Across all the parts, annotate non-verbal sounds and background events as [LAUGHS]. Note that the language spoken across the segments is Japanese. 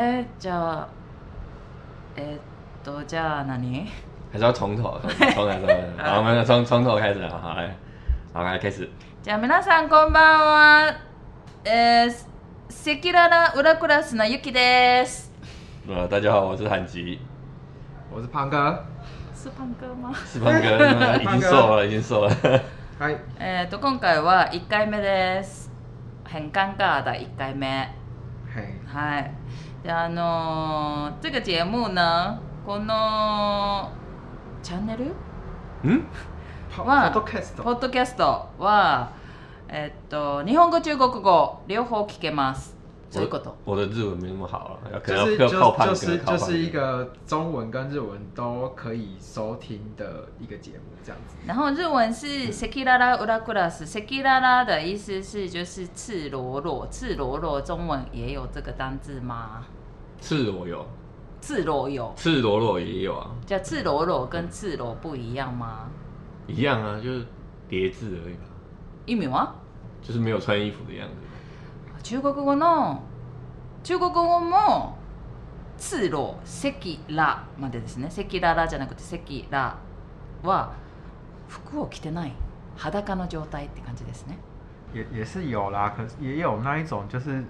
哎，じゃ、えっと、じゃ、何？还是要从头，从头，从头，好，我们从从头开始好来，好，开始。じゃ、皆さんこんばんは。え、セキララウラクラスのゆきです。啊，大家好，我是韩吉，我是胖哥。是胖哥吗？是胖哥，[LAUGHS] 已经瘦了，已经瘦了。嗨。えっと、今回は一回目です。変換カード回目。はい。であの这个节目呢このチャンネルん [LAUGHS] はポッドキャストポッドキャストはえっと日本語中国語両方聞けます我的日文没那么好啊，就是就是就是一个中文跟日文都可以收听的一个节目这样子。然后日文是 sekirara u r a u r a s sekirara 的意思是就是赤裸裸，赤裸裸。中文也有这个单字吗？赤裸有，赤裸有，赤裸裸也有啊。叫赤裸裸跟赤裸不一样吗？一样啊，就是叠字而已。一秒啊，就是没有穿衣服的样子。中国語の中国語も通路赤らまでですね赤ららじゃなくて赤らは服を着てない裸の状態って感じですね。也也是有啦，可是也有那一种就是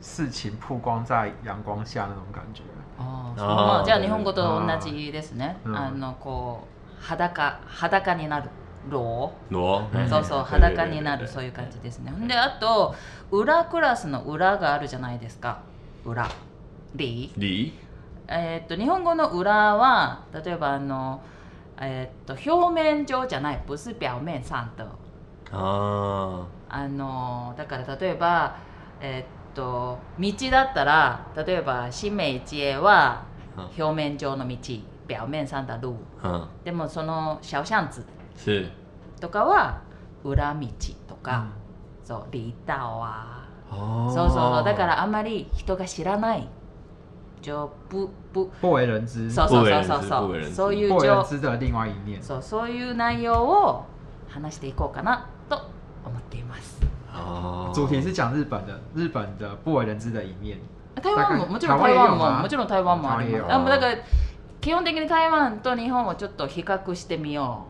事情曝光在阳光下那种感觉。哦，まあじゃあ日本語と同じですね。あのこう裸裸になる。裸そうそう裸になるそういう感じですねであと裏クラスの裏があるじゃないですか裏リリえっと日本語の裏は例えばあのえっ、と表面上じゃない不是表面上的ああのだから例えばえっ、と道だったら例えば新名一恵」は表面上の道表面上的路、でもその小巷子とかは裏道とか、うん、そうリータはそうそうだからあんまり人が知らない就不不不为人知そうそうそうそうそうそういう情そうそういう内容を話していこうかなと思っています主題是讲日本的日本的不为人知的一面台湾ももちろん台湾ももちろん台湾もありますだから基本的に台湾と日本をちょっと比較してみよう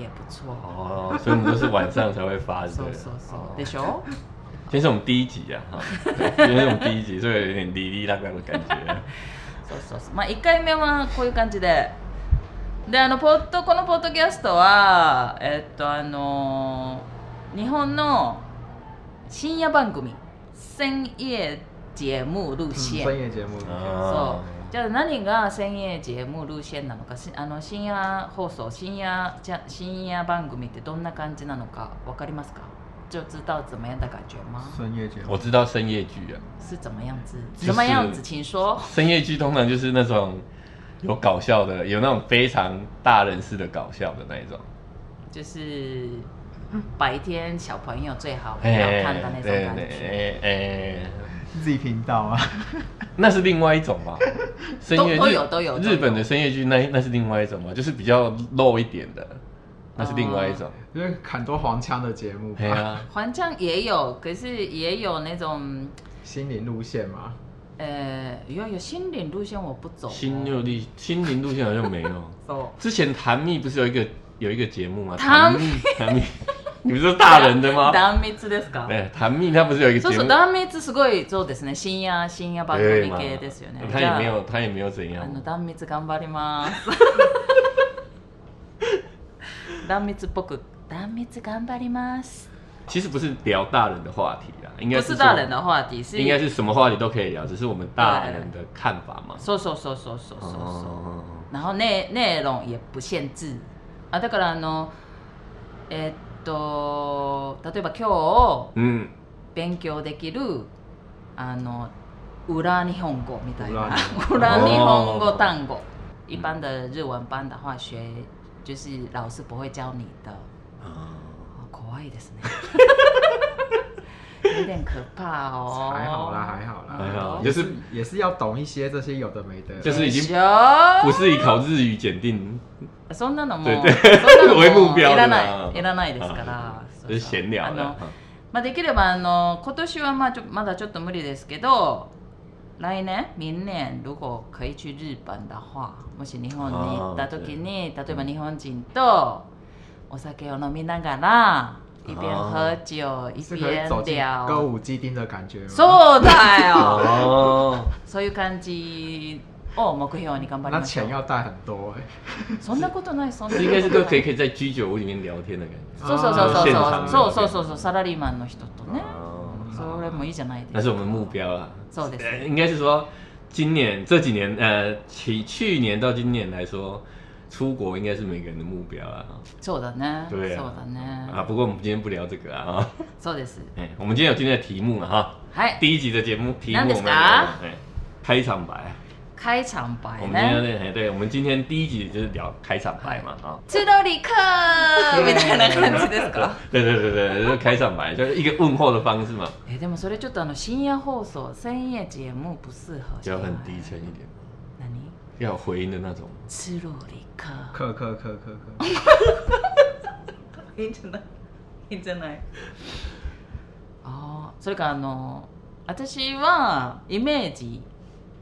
也不错哦，所以我们都是晚上才会发的。そうそうそう。でしょ？今天是我们第一集啊，哈，[LAUGHS] 今天是我们第一集，所以有点哩哩啦啦的感觉。[LAUGHS] そうそうそう。まあ一回目はこういう感じで、であのポッドこのポッドキャストはえっとあの日本の深夜番組、深夜節目路線、深夜節目、そう。じゃあ何が先鋭節目ルーシェンなのかあの深夜放送深夜じゃ深夜番組ってどんな感じなのか分かりますか就知道怎么样的感觉吗？深夜剧，我知道深夜剧啊，是怎么样子？怎么样子？请说。深夜剧通常就是那种有搞笑的，有那种非常大人式的搞笑的那一种，就是白天小朋友最好不要看的那种感觉。哎哎自己频道啊，那是另外一种吧？[LAUGHS] 深夜都有都有。日本的深夜剧那那是另外一种嘛，就是比较露一点的，那是另外一种，就是很多黄腔的节目。对啊，黄腔也有，可是也有那种心灵路线嘛。呃，有有心灵路线我不走。心有力心灵路线好像没有。[LAUGHS] 走。之前谈蜜不是有一个有一个节目吗？谈蜜。你不是大人的吗？弹 [LAUGHS] 幕ですか？他不是有一个？所也没有，所也没有怎样。其实不是聊大人的话题啦，应该。幕，所以弹幕，话题弹幕，所以弹幕，所以弹幕，所以弹幕，所以弹幕，所以弹幕，所以弹幕，所以弹幕，所以弹幕，所以弹幕，所以弹幕，所以と例えば今日、勉強できるあの裏日本語みたいな [LAUGHS] 裏日本語単語一般的日文班的话学就是老师不会教你的怖いですね [LAUGHS] 有点可怕哦。还好啦，还好啦，还好，就是也是要懂一些这些有的没的，就是已经不是以考日语检定そんなのも、[LAUGHS] そんなのもいらない、いらないですから。そうそうあの。まあ、できればあの今年はまあちょまだちょっと無理ですけど来年明年如果可以去日本的话もし日本に行った時に例えば日本人とお酒を飲みながら一边喝酒一是可以走边进歌舞伎町的感觉そうだよ [LAUGHS] そういう感じ目標你頑張那钱要带很多そんなことない [LAUGHS] そんな。应该是都可以可以在居酒屋里面聊天的感觉。そうそうそうそうそうそうそうそうサラリーマンの人とね。それもいいじゃないですか。那是我们目标啊。そうです。应该是说今年这几年呃去去年到今年来说。出国应该是每个人的目标啊。ね。对啊。啊，不过我们今天不聊这个啊。[LAUGHS] 我们今天有今天的题目了哈。第一集的节目题目我们。开场白。开场白呢？对，我们今天第一集就是聊开场白嘛啊。赤裸里克みたいな感じですか？对对对对，就是开场白，就是一个问候的方式嘛。でもそれちょっとあの深夜放送深夜节目不适合。就很低沉一点。なに？有回音的那种。赤裸立克克克。可可。ハ真来，认真来。ああ、それかあの私はイメージ。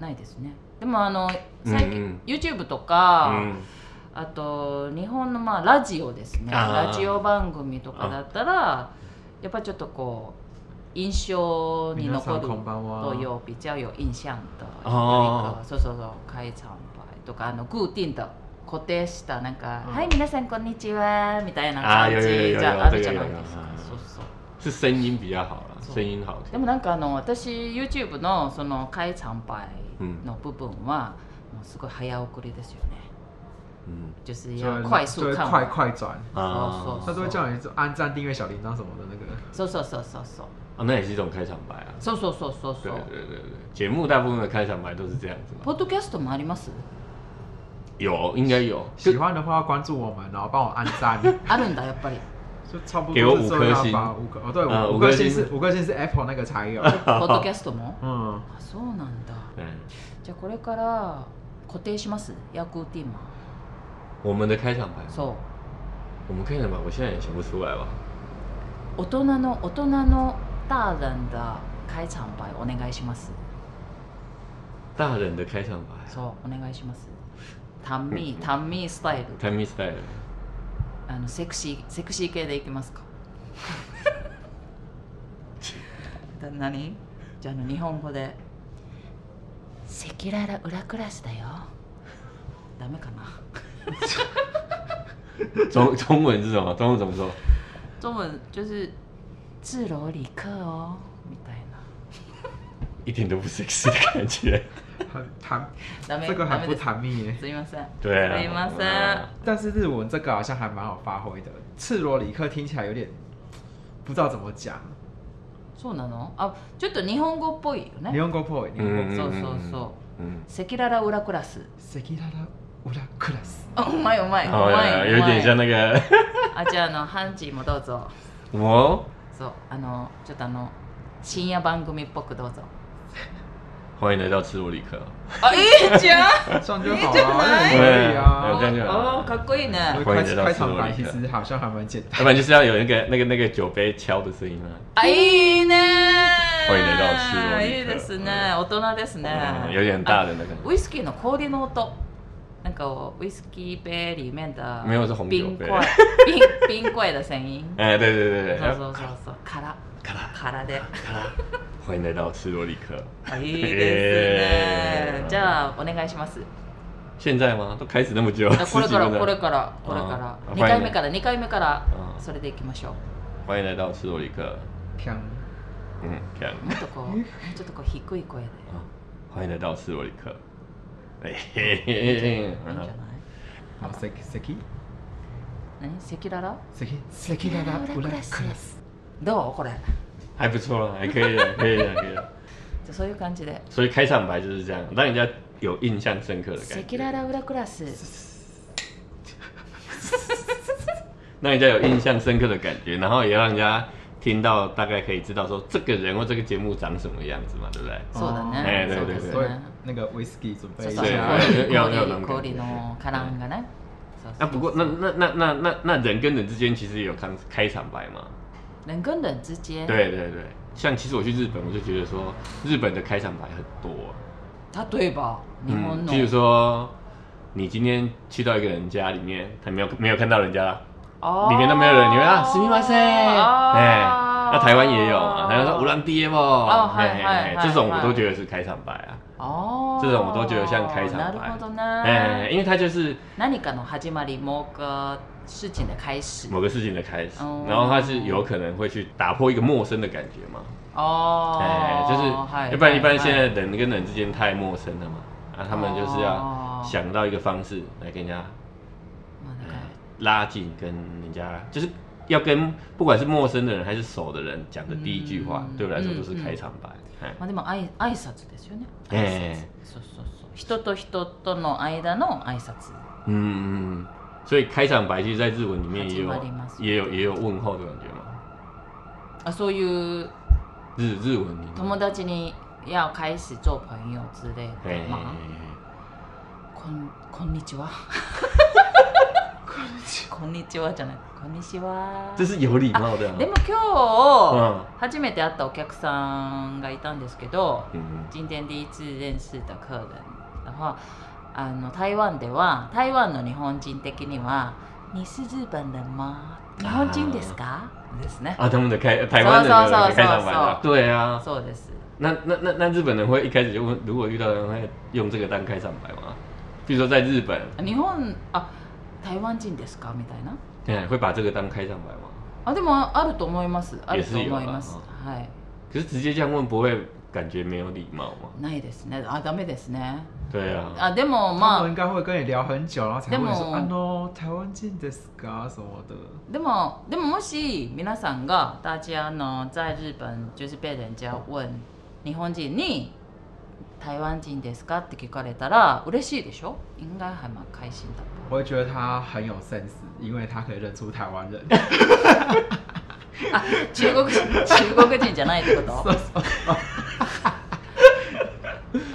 ないですねでもあの最近、うんうん、YouTube とか、うん、あと日本のまあラジオですねラジオ番組とかだったらやっぱちょっとこう印象に残る日茶比イン印象ン一个そうそうそう開参拝とかあのィンと固定したなんか、うん、はい皆さんこんにちはみたいな感じじゃあるじゃないですかそうそう是声音比较好声音好でもなんかあの私 YouTube のその開参拝の部分は、もうすごい早送りですよね。嗯，就是要快速看，快快转啊！他都会叫你按赞、订阅、小铃铛什么的那个。搜搜搜搜搜啊，那也是一种开场白啊。搜搜搜搜搜。对对对对，节目大部分的开场白都是这样子。Podcast もあります？有，应该有。喜欢的话关注我们，然后帮我按赞。[LAUGHS] あるんだやっぱり。就差不多，给我五颗星，五颗哦，对，五颗星是五颗星是 Apple 那个才有，[LAUGHS] Podcast 吗？[LAUGHS] 嗯，啊，そうなんだ。嗯，じゃこれから固定します。役ー我们的开场白。そう。我们开场白，我现在也想不出来吧。大人の大人的开场白、お願いします。大人的开场白そう、お願いします。タミタミスタイル。タミスタイル。あのセクシーセクシー系でいきますか [LAUGHS] 何じゃあの日本語で「赤裸々裏クラスだよ」ダメかな [LAUGHS] 中中文是什么？中文怎么说？中文就是“自罗里克哦”みたいな。一点都不 sexy 的感觉。谈谈，这个很不ま蜜耶。すみません。对啊。すみません。但是日文这个好像还蛮好发挥的，赤裸里克听起来有点不知道怎么讲。そうなの？あ、ちょっと日本語っぽいよね。日本語っぽい。日本語。そうそうそう。うん。セキララウラクラス。セキララ。オラクラス。あ、うまいうまい。うまい。有点像那个。あ、じゃああのハンジもどうぞ。もう？そう、あのちょっとあの深夜番組っぽくどうぞ。欢迎来到吃物理克。哎呀，上 [LAUGHS] 就好了，对呀，哦，可贵呢。欢迎来到斯洛其实好像还蛮单，要不然就是要有那个那个那个酒杯敲的声音啊，いい欢迎来到吃洛里克。いですね。大人ですね。有点大的感觉。Whisky の高リノート。なんか w 没有是红酒杯。ビンビン声音。え、[LAUGHS] でででで。そうそうそうそう。からか欢迎来到吃多利克。あいーじゃあお願いします现在吗？都开始那么久，あこれからこれからこれから二回目から二回目からそれでいきましょう欢迎来到吃多利克。ピャン嗯，这样。もっとこうもちょっとこう低い声であ欢迎来到吃多利克。嘿嘿嘿嘿いいせきせき何赤裸々せきせきらからどうこれ还不错了，还可以的，[LAUGHS] 可以的，可以的。就そういう感じで。所以开场白就是这样，让人家有印象深刻的。感觉。[LAUGHS] 让人家有印象深刻的感觉，然后也让人家听到大概可以知道说这个人或这个节目长什么样子嘛，对不对？そうだね。哎，对对对。那个 whisky 准备一下。要。カラン不过那那那那那那人跟人之间其实也有开开场白嘛。人跟人之间，对对对，像其实我去日本，我就觉得说，日本的开场白很多，他对吧？譬如说，你今天去到一个人家里面，他没有没有看到人家，哦，里面都没有人，你会啊，すみません，哎，那台湾也有嘛？人家说无浪爹啵，哎这种我都觉得是开场白啊，哦，这种我都觉得像开场白，哎，因为他就是。事情的开始，某个事情的开始，然后他是有可能会去打破一个陌生的感觉嘛？哦，哎，就是，一般一般现在人跟人之间太陌生了嘛，啊，他们就是要想到一个方式来跟人家，拉近跟人家，就是要跟不管是陌生的人还是熟的人讲的第一句话，对我来说都是开场白。まあでも挨拶ですよね。哎，そうそうそう。人と人との間の挨拶。嗯嗯。所以開場白其在日文面也有也有也有候的感嘛。そういう日日文に友達に要始做朋友之的こんこんにちは。[LAUGHS] こんにちはじゃない。こんにちは。这是有礼貌的。でも今日初めて会ったお客さんがいたんですけど、今天第一次的客人あの台湾では台湾の日本人的には「ニスズバン日本人ですかですね。啊，他们的开台湾的开场白嘛，对啊，そうです。那那那那日本人会一开始就问，如果遇到人会用这个当开场白吗？比如说在日本，日本啊，台湾人ですかみたいな。哎，会把这个当开场白吗？啊，でもあると思います。あると思います。はい。可是直接这样问不会感觉没有礼貌吗？ないですね。あ、ダメですね。对啊。でもまあ。应该会跟你聊很久，然后才会说：“啊，o 台湾人ですか什么的。”でも、でももし皆さんが大家呢在日本就是被人家问“日本人？你台湾人ですか？”って聞かれたら、嬉しいでしょ？应该还蛮开心的。我会觉得他很有 sense，因为他可以认出台湾人。[LAUGHS] 啊，中国人，中国人じゃないってこと？[LAUGHS] [LAUGHS]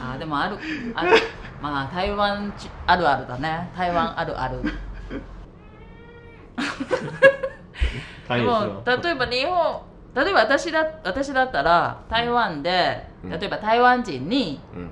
あでもあるあるまあ台湾あるあるだね台湾あるあるでも例えば日本例えば私だ私だったら台湾で、うん、例えば台湾人に、うん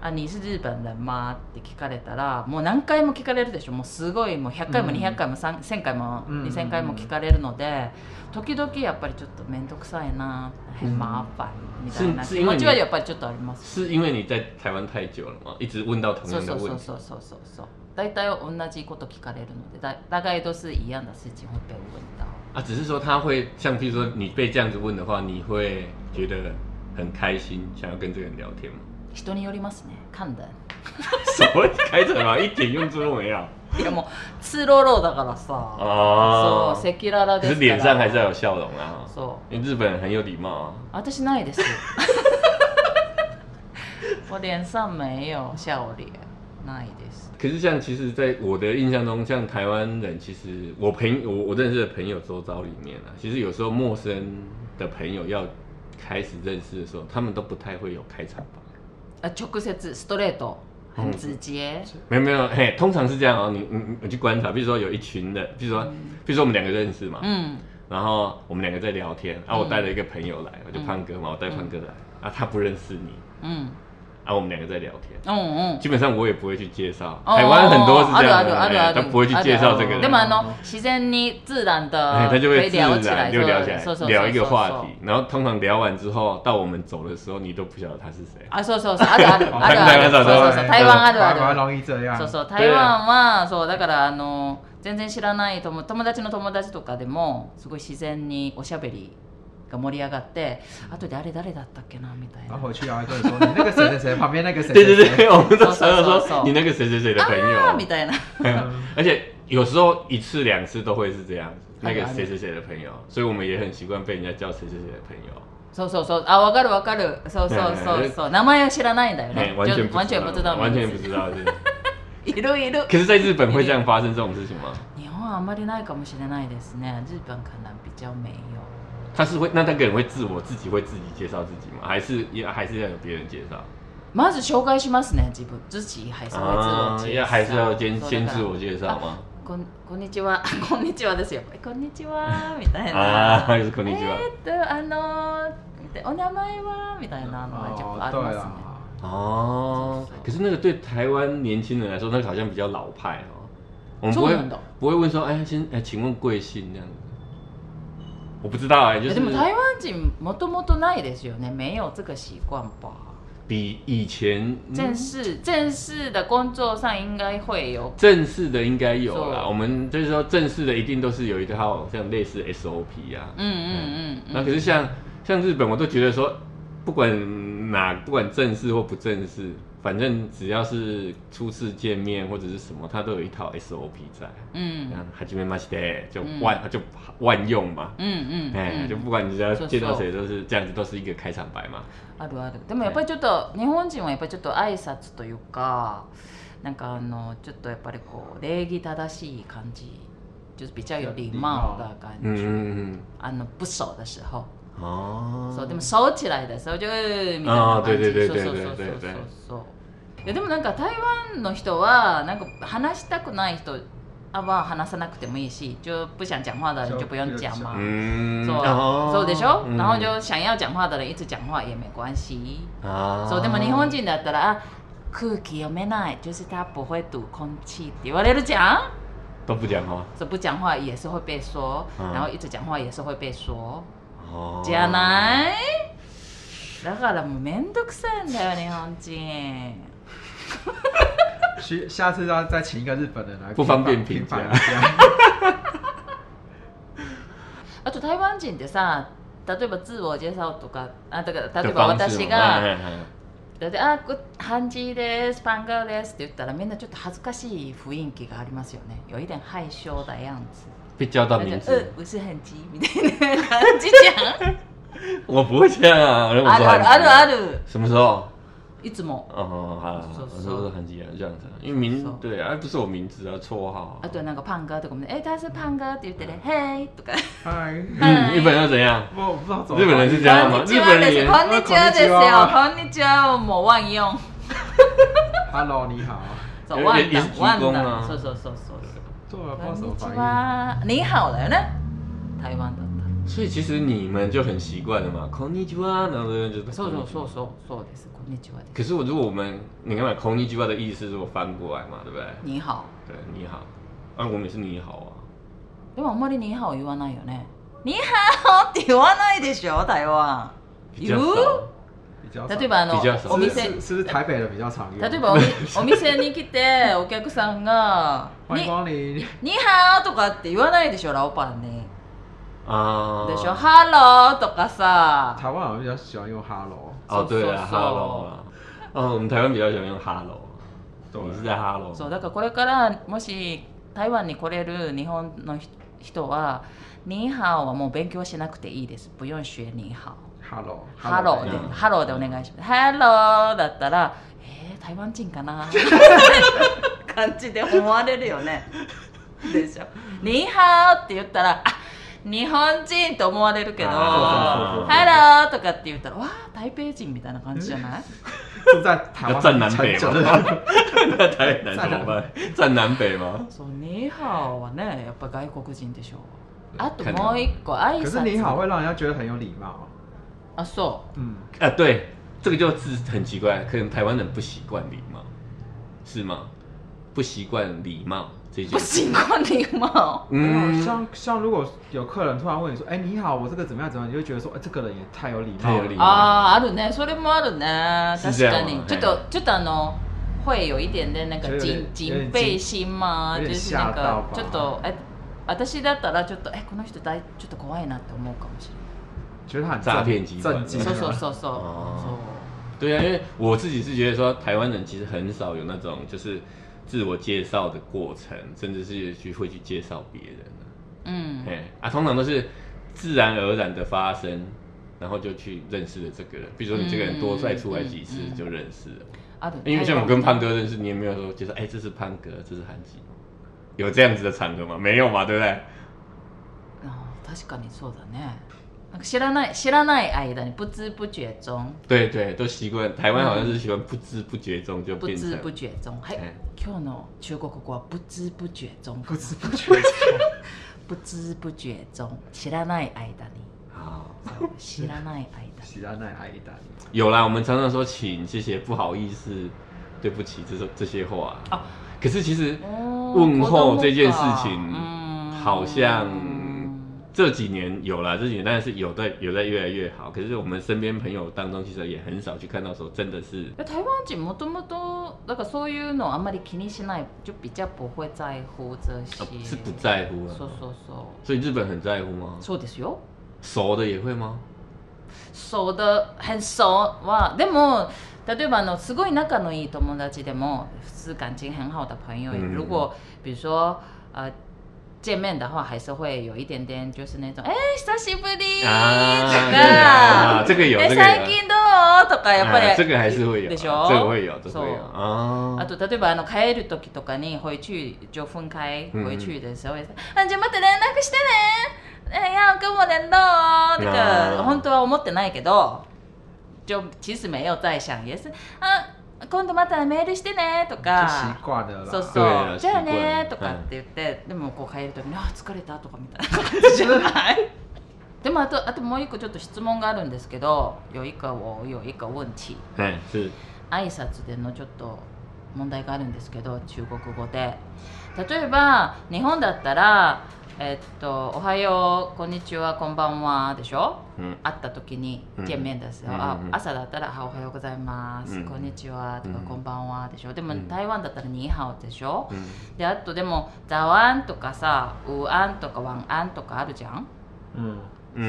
あに是日本人吗って聞かれたらもう何回も聞かれるでしょもうすごいもう100回も200回も1000回も2000回も聞かれるので時々やっぱりちょっと面倒くさいな很麻烦みたいな気持ちはやっぱりちょっとあります是因为你在台湾太久了吗一直问到同样的问题そうそうそうそうそう大体同じこと聞かれるのでだ大概都是一样的事情会被问到啊只是说他会像譬如说你被这样子问的话你会觉得很开心想要跟这个人聊天吗人によりますね。c a 什么开场啊，一点用处都没有。いもうツロだからさ。ああ。そう、せきらだっ可是脸上还是要有笑容啊。そう。因为日本很有礼貌啊。私ないです。哈哈哈哈哈哈。我脸上没有笑脸，ないです。可是像其实，在我的印象中，像台湾人，其实我朋我我认识的朋友周遭里面啊，其实有时候陌生的朋友要开始认识的时候，他们都不太会有开场白。啊，直接、straight，很直接。没有没有，嘿，通常是这样哦。你你你去观察，比如说有一群的，比如说比如说我们两个认识嘛，嗯，然后我们两个在聊天，啊，我带了一个朋友来，我就胖哥嘛，我带胖哥来，啊，他不认识你，嗯。然后我们两个在聊天，嗯嗯，基本上我也不会去介绍，台湾很多是这样的，他不会去介绍这个。那么，自然地，他就会聊起来，就聊起来，聊一个话题。然后通常聊完之后，到我们走的时候，你都不晓得他是谁。啊，是是是，台湾，说说台湾，台湾，台湾，所以这样。说说台湾嘛，说以，所以，所以，所以，所以，所以，所以，所以，所以，所以，所以，所以，所以，所以，所以，所以，所が盛り上がって後であれ誰だったっけなみたいな。あ、去有一個说你那个谁谁谁旁边那个谁对对我们都常说你那个谁谁谁的朋友みたいな。而且有时候一次两次都会是这样那个谁谁谁的朋友，所以我们也很习惯被人家叫谁谁谁的朋友。そうそうそう、あ、わかるわかる、そうそうそうそう、名前は知らないんだよね，完全完全不知道，完全不知道。いるいる。可是在日本会这样发生这种事情吗？日本はあんまりないかもしれないですね。日本可能比较没有。他是会，那那个人会自我自己会自己介绍自己吗？还是也还是要别人介绍？まず紹介しますね。自分自己还是会自我，要还是要先先自我介绍吗？こん、こんにちは、[LAUGHS] こんにちはですよ。[LAUGHS] こんにちはみたいな。啊，[LAUGHS] 是こんにちは。えっとあの、お名前はみたいなのちょっとありますね。哦，可是那个对台湾年轻人来说，那个好像比较老派哦。们不会不会问说，哎，先哎，请问贵姓这样。我不知道哎，就是台湾人，多な多ですよね，没有这个习惯吧？比以前正式正式的工作上应该会有，正式的应该有啦，我们就是说，正式的一定都是有一套像类似 SOP 啊，嗯嗯嗯。那可是像像日本，我都觉得说，不管哪，不管正式或不正式。反正只要是初次见面或者是什么，他都有一套 SOP 在。嗯，哈基梅马西德就万、嗯、就万用嘛。嗯嗯，哎、嗯欸，就不管你只要见到谁都是这样子，都是一个开场白嘛。あるある。でもやっぱりちょっと日本人はやっぱりちょっと挨拶というか、なんかあのちょっとやっぱりこう礼儀正しい感じ、就是比较有礼貌的感觉。嗯嗯嗯。あの不熟的时候。哦，所以他们收起来的时候就，啊、哦，对对对对对对对对。やでもなんか台湾の人はなんか話したくない人は話さなくてもいいし就不想讲话的人就不用讲嘛そうそうでしょ、うん、然后就想要讲话的人いつ讲话也没关系そうでも日本人だったら空気読めない就是他不会读空气って言われるじゃん都不讲话そう不讲话也是会被说然后一直讲话也是会被说じゃないだからもうめんどくさいんだよ日本人哈，下次要再请一个日本人来不方便评价。あと台湾人でさ、例えば自我言えとか、啊，だから例えば私がだってあ、こ漢字です、パンガですって言ったらみんなちょっと恥ずかしい雰囲気がありますよね，有一点害羞的样子。ピッチャーだね、う、不是很急，みたいな感じじゃん。我不会这样啊，我说，啊、啊、啊、什么时候？一直も。哦，好，都是韩剧啊，这样子，因为名，对啊，不是我名字啊，绰号。啊，对，那个胖哥，对不对？哎，他是胖哥，对不对？Hey，日本又怎样？我不知道，日本人是这样吗？日本人是こんにちは，こんにちはも万用。哈喽，你好。走万的，万的。说说说说。こんにちは，你好嘞呢？台湾。所以其实你们就很习惯了嘛然后就是，そうそうそうそうです。可是我如果我们，你看嘛 k o n n 的意思是说翻过来嘛，对不对？你好。对，你好。啊，我们也是你好啊。你好、言わないよね？你好、言わないでしょ？比较例えばあの、お店、是台北的比较常用。例えばお、店に来てお客さんが、欢迎光临。你好とかって言わないでしょ？ラオパね。啊，し说 “hello” とかさ。台湾は、比较喜欢用 “hello”。哦，对啊，“hello” 我们台湾比较喜欢用 “hello”。你是在 “hello”。そうだからこれからもし台湾に来れる日本の人は、ニーハオはもう勉強しなくていいです。不用学ーハハロー。ハローで、ハローでお願いします。ハローだったら、え台湾人かな [LAUGHS] 感じで思われるよね。でしょ。ニーハオって言ったら、あ日本人と思われるけど「ハロー」とかって言ったら「わあ台北人」みたいな感じじゃない在台湾南北吗？台南怎么办？在南北吗？そう你好はねやっ外国人でしょ。あともう一個挨拶。可是你好会让人家觉得很有礼貌。あそう。嗯。啊对，这个就是很奇怪，可能台湾人不习惯礼貌，是吗？不习惯礼貌这些。不习惯礼貌。[LAUGHS] 嗯，像像如果有客人突然问你说，哎你好，我这个怎么样怎么样，你就觉得说，哎这个人也太有礼貌。太有礼貌啊，あるね、それもあるね。確かに、ちょっとちょっとあの、会有一点点那个警警备心嘛，就是那个，ちょっと、え、私だったらちょっと、えこの人だちょっと怖いなって思うかもしれない。觉得他很诈骗机，诈そうそうそうそう。哦。对呀，因为我自己是觉得说，台湾人其实很少有那种就是。自我介绍的过程，甚至是去会去介绍别人嗯，哎啊，通常都是自然而然的发生，然后就去认识了这个人。比如说你这个人多再出来几次就认识了，因为像我跟潘哥认识，你也没有说就是哎，这是潘哥，这是韩吉，有这样子的场合吗？没有嘛，对不对？確かにそうだね。那个西拉奈，西拉奈爱的，不知不觉中。对对，都习惯。台湾好像是喜欢不知不觉中就。不知不觉中，嘿，Qno，全国各地不知不觉中。不知不觉。[LAUGHS] 不知不觉中，西拉奈爱的你。啊。西拉奈爱的。西拉奈爱的。有啦，我们常常说，请谢谢，不好意思，对不起，这是这些话啊。可是其实，问候这件事情，好像。这几年有了，这几年当然是有在有在越来越好。可是我们身边朋友当中，其实也很少去看到说，真的是。台湾人么这么多？那个そういうのあまり気にしない、就比较不会在乎这些。是不在乎啊。そうそうそう。所以日本很在乎吗？そうですよ。熟的也会吗？熟的很熟哇。でも例えばのすごい仲のいい友達でも、是感情很好的朋友，如果比如说呃。见面的话还是会有一点点，就是那种哎，久しぶり，啊，这个有，最近都とかやっぱり这个还是会有，这会有，这会有啊。あと例えばあの帰る時とかに、往い去、ち分开、回去的时候、あじゃ待って連絡してね、えやん、今日どう？とか本当は思ってないけど、就其实没有在想、也是 s あ。今度またメールしてねとかそうそうじゃあねとかって言って、でもこう帰る時に「あ疲れた」とかみたいな感じじゃない [LAUGHS] でもあとあともう一個ちょっと質問があるんですけど有一个我有一个问题挨拶でのちょっと問題があるんですけど中国語で例えば日本だったらえっと、おはよう、こんにちは、こんばんはでしょ、うん、会った時にイ面ですよ、うん、あ朝だったらおはようございます、うん、こんにちはとか、こんばんはでしょ。でも、台湾だったらニーハオでしょ、で、あとでも、ザワンとかさ、ウアンとかワンアンとかあるじゃん。うん、そ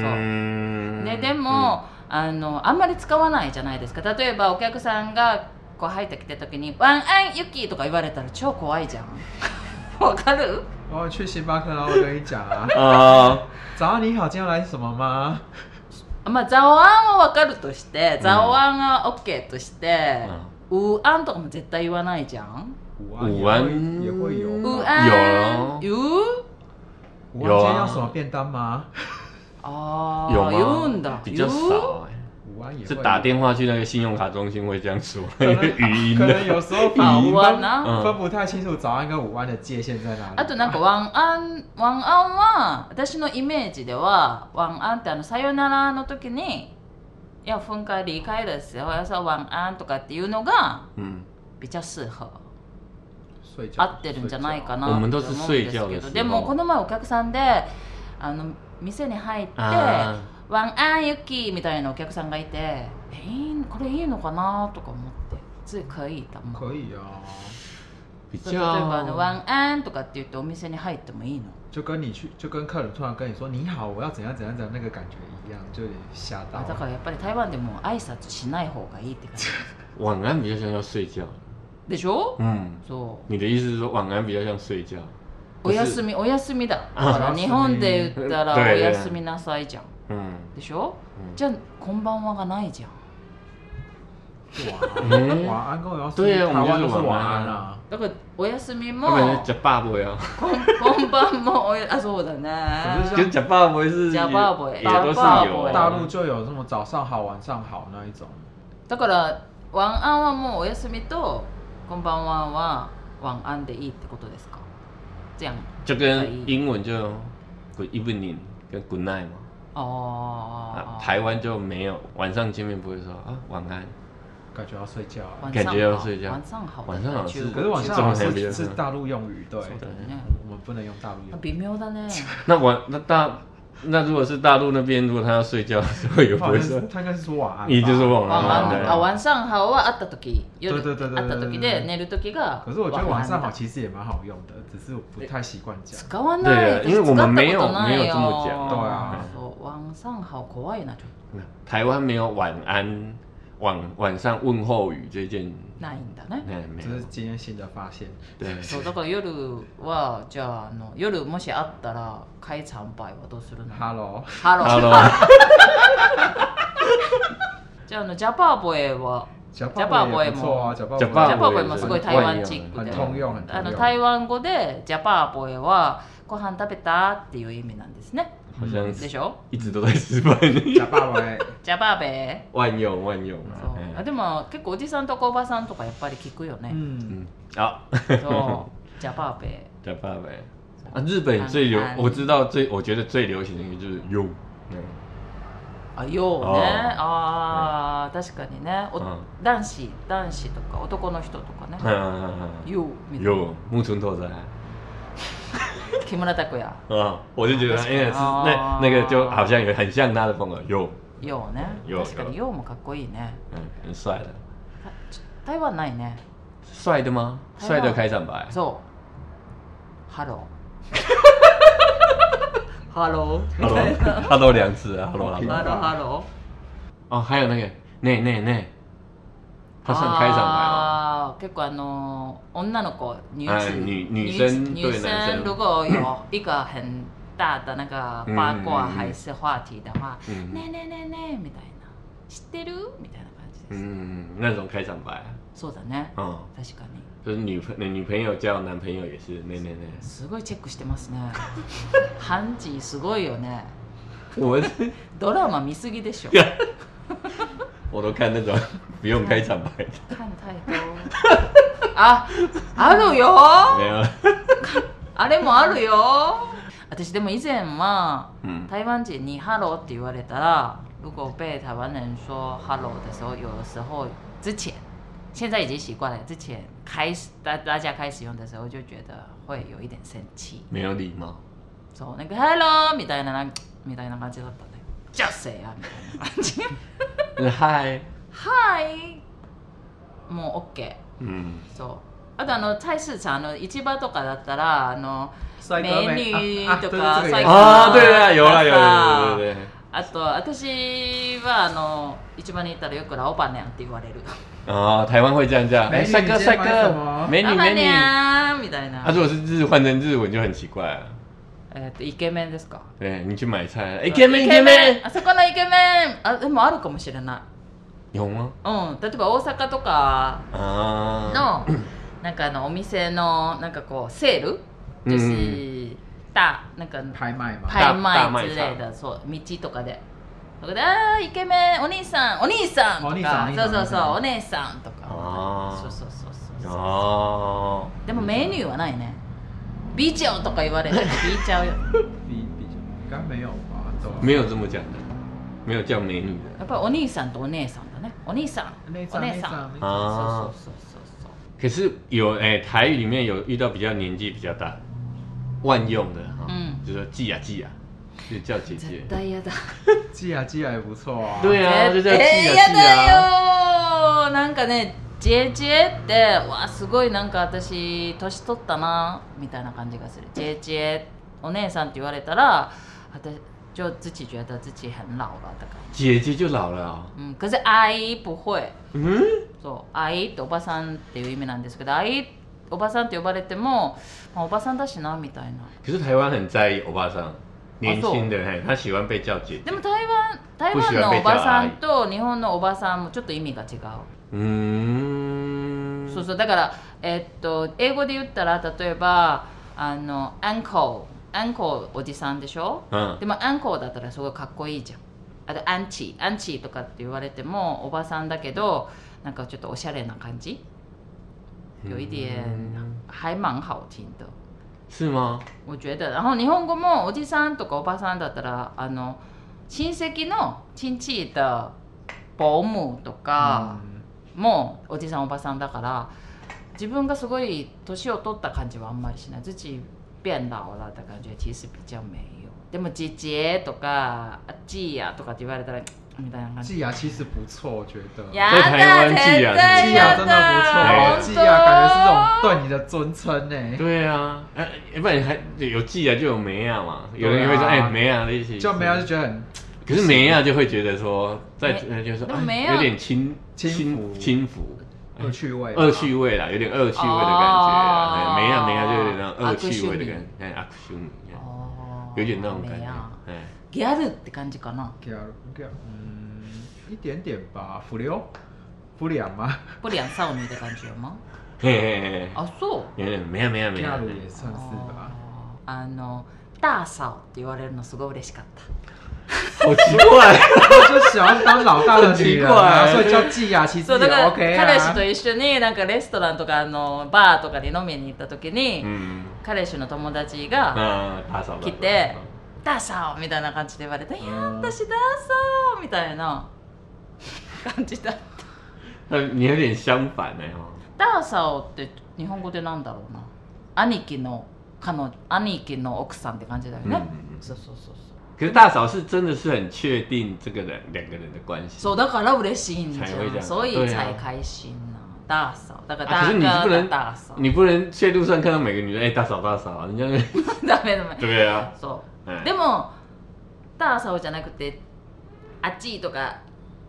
うででも、あのあんまり使わないじゃないですか例えばお客さんがこう入ってきた時に「ワンアンユキ」とか言われたら超怖いじゃん [LAUGHS] わかる我去星巴克，然后我跟你讲啊。啊，早上你好，今天来什么吗？まあ早安我んかるとして、ざおうんはとして、ううんとかも絶対言わないじゃん。ううん。有。有。有。今天要什么便当吗？哦，有吗？比较少。午安也是打电话去那个信用卡中心会这样说，[LAUGHS] 语音可能有时候语音分、分不太清楚早安跟午安的界限在哪里。あとなんか晚安晚安は私のイメージでは晚安ってあのさよならの時にいや分解理解ですよ。要是晚安とかっていうのが比较适合。合ってるんじゃないかなと思うんですけど、でもこの前お客さんであの店に入って。ワンアンユッキーみたいなお客さんがいて、えー、これいいのかなとか思って、つい可愛いたう。可愛いや。例えばあのワンアンとかって言ってお店に入ってもいいの。就跟你去，就跟客人突然跟你说“你好，我要怎样怎样怎样”那个感觉一样，就吓到。だからやっぱり台湾でも挨拶しない方がいいって感じ。晚安比较像要睡觉。でしょ？嗯。そう。你的意思是说晚安比较像睡觉。お休みお休みだ。だから日本で言ったらおやすみなさいじゃん。でしょ、じゃあ「こんばんは」がないじゃん。晚安跟我要对呀，我台们湾就都是是晚安だからお休みも要不然就假呀，こんんばんもおやあそうだ可是ね。就是假爸爸是假爸爸也都是有啊大陆就有什么早上好、晚上好那一种，だからワンアンはもうお休みとこんばんははワンアンでいいってことですか。じゃん。就跟英文就 good evening 跟 good night 嘛，哦，台湾就没有晚上见面不会说啊晚安，感觉要睡觉，感觉要睡觉，晚上好，晚上好是，可是晚上好是是大陆用语，对，我们不能用大陆用语，[LAUGHS] 那晚那大。那如果是大陆那边，如果他要睡觉的时候，也不会说，他应该是说晚安。你就是晚安。晚安，啊，晚上好，啊，わったと对对对对。終ったとで寝るとが。可是我觉得晚上好其实也蛮好用的，只是我不太习惯讲。使わない。对，因为我们没有没有这么讲，对啊。晚上好，国外那种。台湾没有晚安。晚晚上問候語這件ないんだね。ね這是今天新的發現。對。そうだから夜はじゃあの夜もしあったら開参拝はどうするの？Hello。Hello。じゃああのジャパーボエは。ジャパーボエもジャパーボエもすごい台湾チックであの台湾語でジャパーボエはご飯食べたっていう意味なんですね。好像是、嗯、でしょ一直都在失敗ね。ジャパーベー。ジャパーベー。あでも結構おじさんとかおばさんとかやっぱり聞くよね。うん、あそうジャパーベー。ジャパーベー。啊，日本最流，我知道最，我觉得最流行的就是用。あ、ようね。ああ、確かにね。男子、男子とか男の人とかね。よう。よう、木村拓哉。木村拓哉，嗯，我就觉得，哎、为是那那个，就好像有很像他的风格，有有呢，有，而且有也蛮酷的呢，嗯，很帅的，台湾没呢，帅的吗？帅的开场白，so hello，哈哈哈哈哈哈哈哈，hello hello [LAUGHS] hello 两次啊，hello hello hello，哦，还有那个那那那。啊，啊，結構あの女の子，女女女生，女生，如果有一個很大的那个八卦还是话题的话，ねねねねみたいな、知ってるみたいな感じです。嗯，那种开场白。そうだね。嗯，確かに。就是女朋、女朋友叫男朋友也是ねねね。すごいチェックしてますね。判 [LAUGHS] 事すごいよね。おドラマ見すぎでしょ。[LAUGHS] 我都看那种不用开场白的。看太多。啊，啊るよ。没有。あれもあるよ。私でも以前は、台湾人にハローって言われたら，如果被台湾人说哈 o 的时候，有的时候之前，现在已经习惯了。之前开始大大家开始用的时候，就觉得会有一点生气。没有礼貌。所那个哈罗，闽南人、闽南人觉得。じゃせやみたいな感じはいはいもう OK、うん、そうあとあの大市さんの市場とかだったらあのメニューとか最高ああ对有了有了あと私はあの市場に行ったらよくラオバネンって言われるああ台湾会サイ这样帅哥帅哥メニュー。みたいなあ如果是日换成日文就很奇怪、えー、とイケメンですかえー、20枚さイケメンイケメンあそこのイケメンあでもあるかもしれない日本はうん例えば大阪とかのなんかあのお店のなんかこうセール就是大なんか拍卖嘛拍卖之类的そう道とかでそこで「ああイケメンお兄さんお兄さん」とかそうそうそうお姉さんとかそうそうそうそうそうでもメニューはないね比较とか言われ较 B 比比较应该没有吧？没有这么讲的，没有叫美女的。やっぱお兄さんとお姉さんだね。お兄さん、お姉さん。あ可是有哎，台语里面有遇到比较年纪比较大、万用的哈，就说“记啊记啊”，就叫姐姐。对呀的，[LAUGHS] 记啊记啊也不错啊。对啊，[LAUGHS] 就叫记啊记啊。なんかね。知恵知恵ってわあすごいなんか私年取ったなみたいな感じがする知恵知恵お姉さんって言われたら私就自己觉得自己很老了的感觉。姐姐就老了、哦。嗯，可是阿姨不会。嗯。そう、阿姨っておばさんっていう意味なんですけど、阿姨おばさんって呼ばれても、まあ、おばさんだしなみたいな。可是台湾很在意おばさん。年轻的人他喜欢被叫姐。でも台湾台湾のおばさんと日本のおばさんもちょっと意味が違う。うん。そうそうだから、えっと英語で言ったら例えばあのアンコウアンコウおじさんでしょ、うん、でもアンコウだったらすごいかっこいいじゃんあとアンチアンチとかって言われてもおばさんだけどなんかちょっとおしゃれな感じ有一点还蛮好听的是吗我觉得然后日本語もおじさんとかおばさんだったらあの親戚のチンチー的保姆とか、うんもおじさんおばさんだから自分がすごい年を取った感じはあんまりしない自己变老了的感觉其实比较没有でも「じじとか「じや」とかって言われたらみた其实不错，我觉得。在台湾季雅，季雅真的不错，季雅感觉是这种对你的尊称呢。对啊，哎，不然有季雅就有梅雅嘛，有人会说哎梅雅的一起，就梅雅就觉得很可是梅亚就会觉得说，在就是有点轻轻轻浮，恶趣味恶趣味啦，有点恶趣味的感觉。没亚没亚就有点那种恶趣味的感，哎，阿修米，哦，有点那种感觉。哎，感かな？嗯，一点点吧，不良，不良吗？不良少女的感觉吗？[LAUGHS] 嘿嘿嘿，哦，そう。梅没梅没梅亚，ギャルで酸する？あのダー言われるのすごい嬉しかった。[LAUGHS] 好奇怪，就喜欢当老大的所以叫季彼氏と一緒になんかレストランとかあのバーとかで飲みに行った時に、彼氏の友達が来て「ダサオみたいな感じで言われて「いや私ダサオみたいな感じだった。你有点相反ダサオって日本語でなんだろうな。兄貴の彼女兄貴の奥さんって感じだよね。そうそうそうそう。可是大嫂是真的是很确定这个人两个人的关系，守到才会这样，所以才开心呢。大嫂，大哥大能大嫂，你不能在路上看到每个女人，哎，大嫂大嫂，人家，对不对？对不对啊？对。でも、大嫂じゃなくて、あちいとか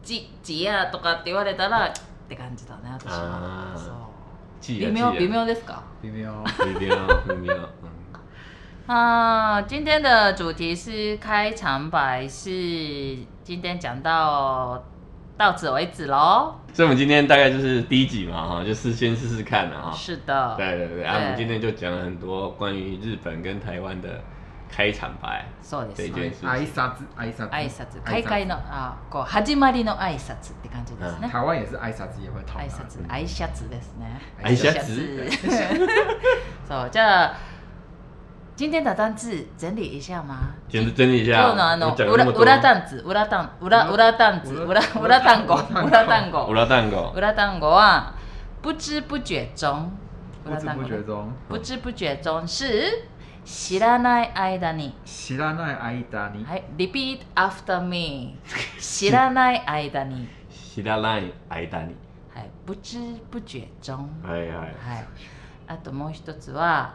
ちちやとかって言われたらって感じだね。ああ、そう。微妙微妙ですか？微妙微妙微妙。啊，今天的主题是开场白，是今天讲到到此为止喽。所以，我们今天大概就是第一集嘛，哈，就是先试试看的，哈。是的。对对对。啊，我们今天就讲了很多关于日本跟台湾的开场白。所以，这件事挨拶挨拶挨拶，啊，こう始まりの挨拶って感じですね。台湾也是挨拶，也会讨。挨拶挨拶ですね。挨拶。哈哈 [LAUGHS] 今天的单字整理一下吗？整理整理一下。乌拉乌拉单词，乌拉单，乌拉乌拉单词，乌拉乌拉糖果，乌拉糖果，乌拉糖果啊！不知不觉中，不知不觉中，不知不觉中是知らない間に，知らない間に，是 Repeat after me，知らない間に，知らない間に，不知不觉中，是是是，是。啊，对，然后は。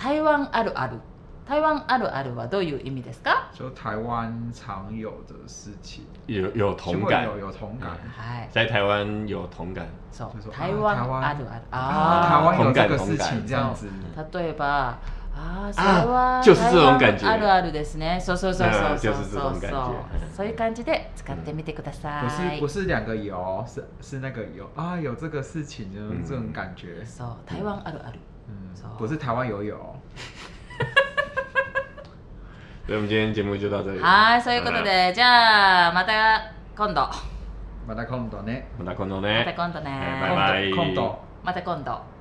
台湾あるある台湾あるあるはどういう意味ですか？就台湾常有的事情，有有同感，有有同感，はい。在台湾有同感。そう。台湾あるある。ああ。台湾有这个事情这样子。例えば、ああそれは就是这种感觉。あるあるですね。そうそうそうそうそうそう。そういう感じで使ってみてください。不是不是两个有，是是那个有啊有这个事情这种感觉。そう台湾あるある。嗯，so, 不是台湾游泳。所以我们今天节目就到这里。はい、そういうことで、じゃあまた今度。また今度ね。また今度ね。また今度ね。バイバイ。また今度。